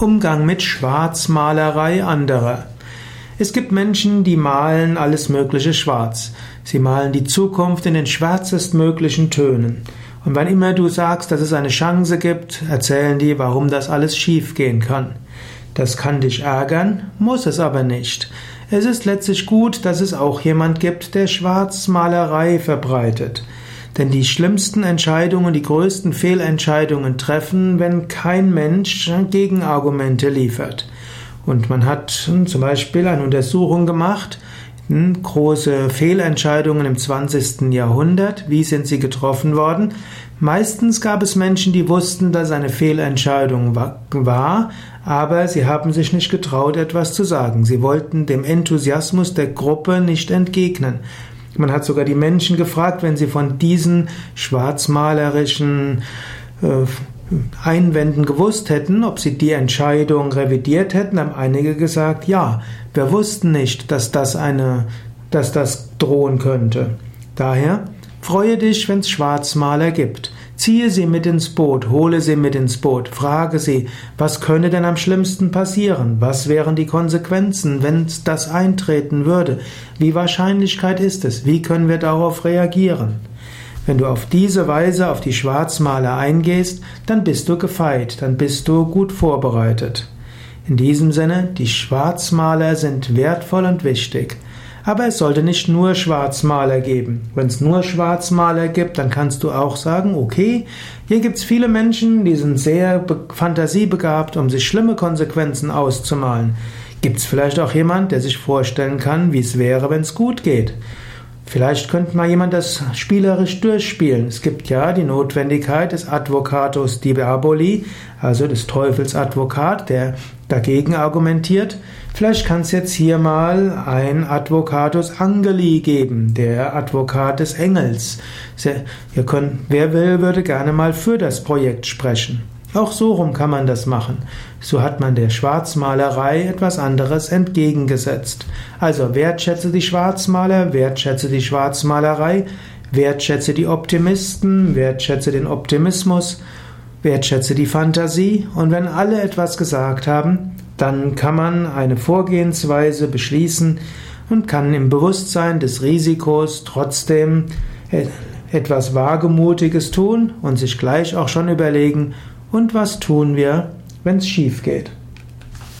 Umgang mit Schwarzmalerei anderer. Es gibt Menschen, die malen alles Mögliche schwarz. Sie malen die Zukunft in den schwärzestmöglichen Tönen. Und wann immer du sagst, dass es eine Chance gibt, erzählen die, warum das alles schiefgehen kann. Das kann dich ärgern, muss es aber nicht. Es ist letztlich gut, dass es auch jemand gibt, der Schwarzmalerei verbreitet. Denn die schlimmsten Entscheidungen, die größten Fehlentscheidungen treffen, wenn kein Mensch Gegenargumente liefert. Und man hat zum Beispiel eine Untersuchung gemacht, hm, große Fehlentscheidungen im 20. Jahrhundert, wie sind sie getroffen worden? Meistens gab es Menschen, die wussten, dass eine Fehlentscheidung war, aber sie haben sich nicht getraut, etwas zu sagen. Sie wollten dem Enthusiasmus der Gruppe nicht entgegnen. Man hat sogar die Menschen gefragt, wenn sie von diesen schwarzmalerischen äh, Einwänden gewusst hätten, ob sie die Entscheidung revidiert hätten, haben einige gesagt, ja, wir wussten nicht, dass das eine, dass das drohen könnte. Daher freue dich, wenn es Schwarzmaler gibt. Ziehe sie mit ins Boot, hole sie mit ins Boot, frage sie, was könne denn am schlimmsten passieren? Was wären die Konsequenzen, wenn das eintreten würde? Wie Wahrscheinlichkeit ist es? Wie können wir darauf reagieren? Wenn du auf diese Weise auf die Schwarzmaler eingehst, dann bist du gefeit, dann bist du gut vorbereitet. In diesem Sinne, die Schwarzmaler sind wertvoll und wichtig. Aber es sollte nicht nur Schwarzmaler geben. Wenn es nur Schwarzmaler gibt, dann kannst du auch sagen, okay, hier gibt es viele Menschen, die sind sehr fantasiebegabt, um sich schlimme Konsequenzen auszumalen. Gibt es vielleicht auch jemand, der sich vorstellen kann, wie es wäre, wenn es gut geht? Vielleicht könnte mal jemand das spielerisch durchspielen. Es gibt ja die Notwendigkeit des Advocatus Diaboli, also des Teufels Advokat, der dagegen argumentiert. Vielleicht kann es jetzt hier mal ein Advocatus Angeli geben, der Advokat des Engels. Ihr könnt, wer will, würde gerne mal für das Projekt sprechen. Auch so rum kann man das machen. So hat man der Schwarzmalerei etwas anderes entgegengesetzt. Also wertschätze die Schwarzmaler, wertschätze die Schwarzmalerei, wertschätze die Optimisten, wertschätze den Optimismus, wertschätze die Fantasie und wenn alle etwas gesagt haben, dann kann man eine Vorgehensweise beschließen und kann im Bewusstsein des Risikos trotzdem etwas Wagemutiges tun und sich gleich auch schon überlegen, und was tun wir, wenn es schief geht?